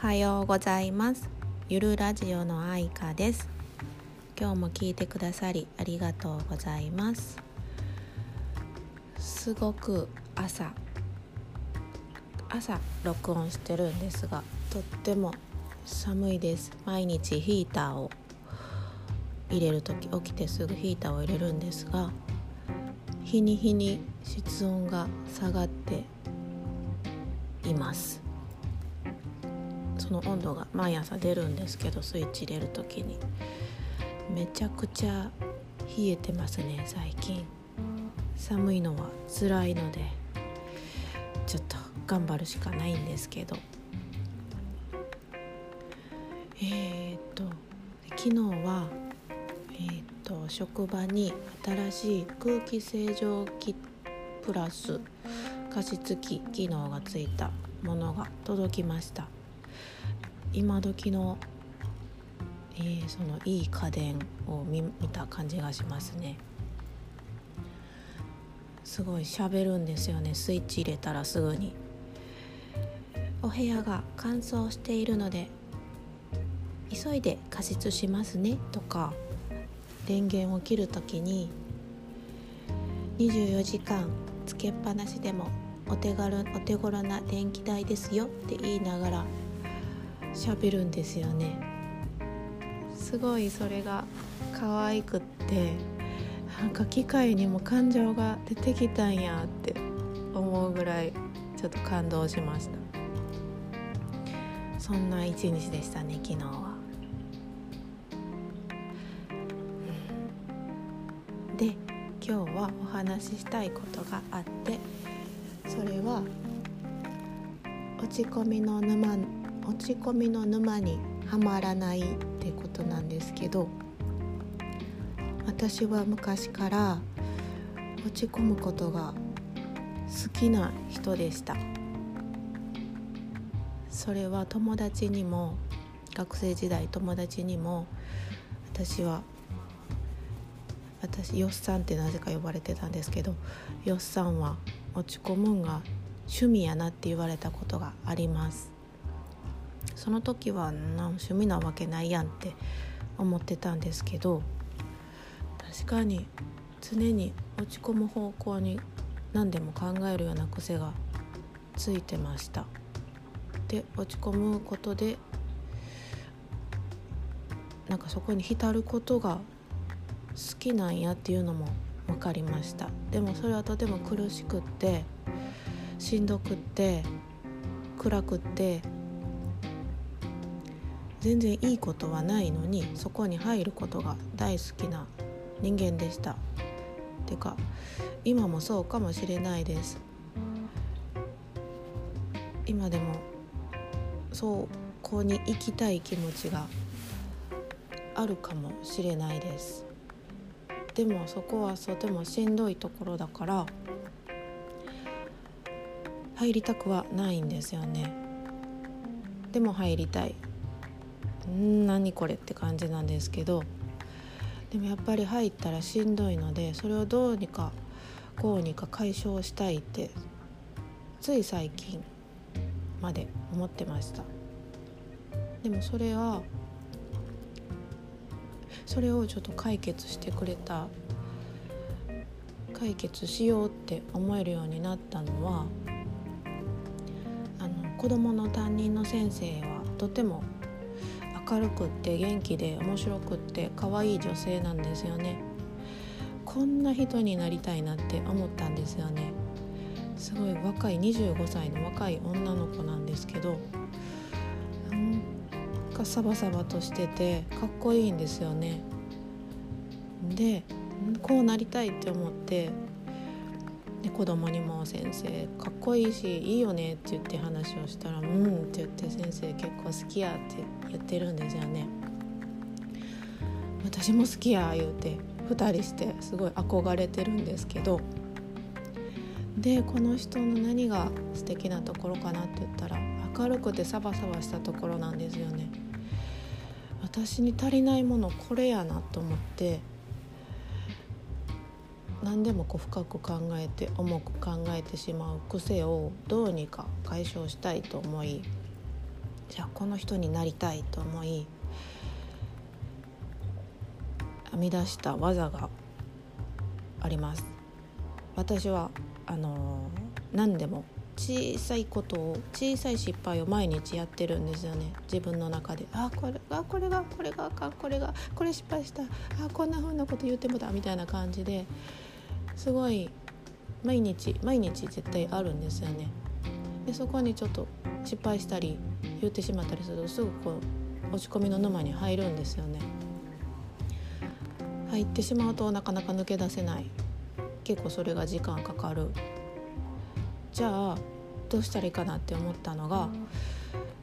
はようございます。ゆるラジオの愛花です。今日も聞いてくださりありがとうございます。すごく朝朝録音してるんですがとっても寒いです。毎日ヒーターを入れる時起きてすぐヒーターを入れるんですが日に日に室温が下がっています。その温度が毎朝出るんですけどスイッチ入れる時に。めちゃくちゃ冷えてますね最近。寒いのは辛いのでちょっと頑張るしかないんですけど。えー、っと昨日はえー、っと職場に新しい空気清浄機プラス加湿器機能がついたものが届きました。今時の、えー、そのいい家電を見た感じがしますね。すごい喋るんですよね。スイッチ入れたらすぐに。お部屋が乾燥しているので急いで加湿しますね。とか電源を切る時に24時間つけっぱなしでもお手軽お手頃な電気代ですよって言いながら喋るんですよね。すごいそれが可愛くってなんか機械にも感情が出てきたんやって思うぐらいちょっと感動しました。そんな一日でしたね昨日は。で今日はお話ししたいことがあってそれは落ち込みの沼落ち込みの沼にはまらないってことなんですけど私は昔から落ち込むことが好きな人でした。それは友達にも学生時代友達にも私は私よっさんってなぜか呼ばれてたんですけどよっさんは落ち込むんが趣味やなって言われたことがあります。その時はな趣味なわけないやんって思ってたんですけど確かに常に落ち込む方向に何でも考えるような癖がついてました。で落ち込むことでなんかそこに浸ることが好きなんやっていうのも分かりました。でもそれはとても苦しくってしんどくって暗くって全然いいことはないのにそこに入ることが大好きな人間でした。てか今もそうかもしれないです。今でもそこに行きたい気持ちがあるかもしれないです。でもそこはとてもしんどいところだから入りたくはないんですよね。でも入りたい。ん何これって感じなんですけどでもやっぱり入ったらしんどいのでそれをどうにかこうにか解消したいってつい最近まで思ってました。でもそれはそれをちょっと解決してくれた解決しようって思えるようになったのはあの子どもの担任の先生はとても明るくって元気で面白くって可愛い女性なんですよね。こんな人になりたいなって思ったんですよね。すごい若い25歳の若い女の子なんですけどなんかサバサバとしててかっこいいんですよね。でこうなりたいって思ってで子供にも「先生かっこいいしいいよね」って言って話をしたら「うん」って言って「先生結構好きや」って言ってるんですよね。私も好きや言うて2人してすごい憧れてるんですけどでこの人の何が素敵なところかなって言ったら明るくてサバサバしたところなんですよね。私に足りないものこれやなと思って何でもこう深く考えて重く考えてしまう癖をどうにか解消したいと思いじゃあこの人になりたいと思い編み出した技があります。私はあの何でも小さいことを小さい失敗を毎日やってるんですよね。自分の中で。あこれがこれがこれがあかんこれがこれ失敗した。あこんな風なこと言ってもだみたいな感じで。すごい毎日毎日絶対あるんですよね。でそこにちょっと失敗したり言ってしまったりするとすぐこう落ち込みの沼に入るんですよね。入ってしまうとなかなか抜け出せない。結構それが時間かかる。じゃあどうしたらいいかなって思ったのが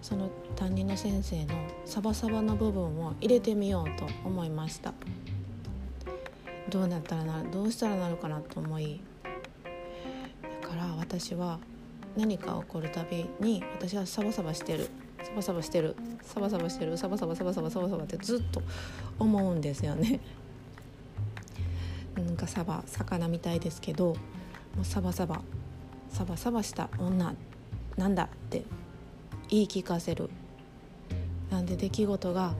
その担任の先生のサバサバの部分を入れてみようと思いました。どうなったらなどうしたらなるかなと思いだから私は何か起こるたびに私はサバサバしてるサバサバしてるサバサバしてるサバサバサバサバサバサバってずっと思うんですよね。なんかサバ魚みたいですけどもうサバサバサバサバした女なんだって言い聞かせる。なんで出来事が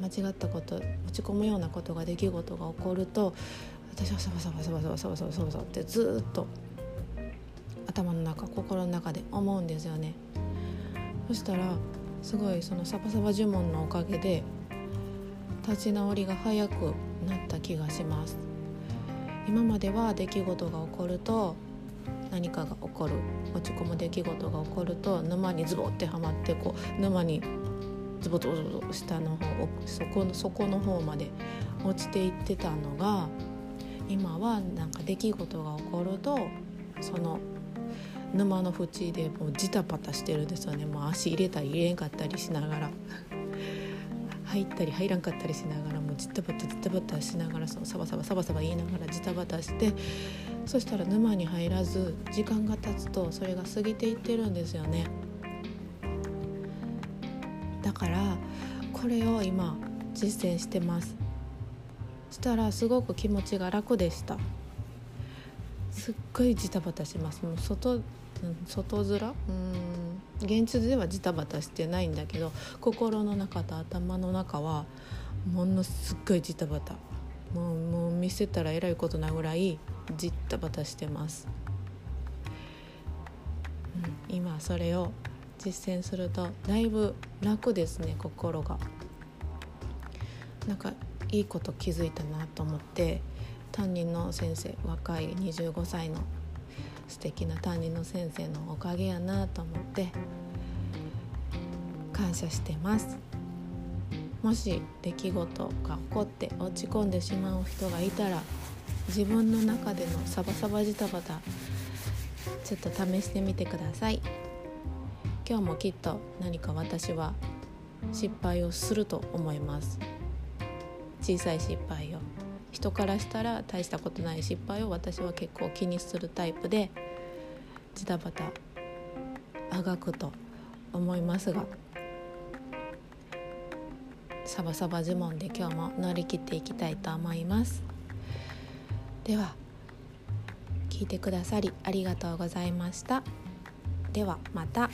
間違ったこと落ち込むようなことが出来事が起こると私はサバサバサバサバサバサバサバってずっと頭の中心の中で思うんですよねそしたらすごいそのサバサバ呪文のおかげで立ち直りが早くなった気がします今までは出来事が起こると何かが起こる落ち込む出来事が起こると沼にズボってはまってこう沼にズボズボズボ下の方そこの底の方まで落ちていってたのが今はなんか出来事が起こるとその沼の縁でもうジタバタしてるんですよね。もう足入れたり入れんかったりしながら。入ったり入らんかったりしながらもうジタバタジタバタしながらそのサバサバサバサバ言いながらジタバタしてそしたら沼に入らず時間が経つとそれが過ぎていってるんですよね。だからこれを今実践してます。したらすごく気持ちが楽でした。すっごいジタバタします。もう外外面？うん。現実ではジタバタしてないんだけど心の中と頭の中はものすっごいジタバタ。もうもう見せたらえらいことなぐらいジタバタしてます、うん、今それを実践するとだいぶ楽ですね心が。なんかいいこと気づいたなと思って担任の先生若い25歳の素敵な担任の先生のおかげやなと思って感謝してます。もし出来事が起こって落ち込んでしまう人がいたら自分の中でのサバサバジタバタちょっと試してみてください。今日もきっと何か私は失敗をすると思います。小さい失敗を。人からしたら大したことない失敗を私は結構気にするタイプでジタバタあがくと思いますがサバサバ呪文で今日も乗り切っていきたいと思います。では聞いてくださりありがとうございました。ではまた。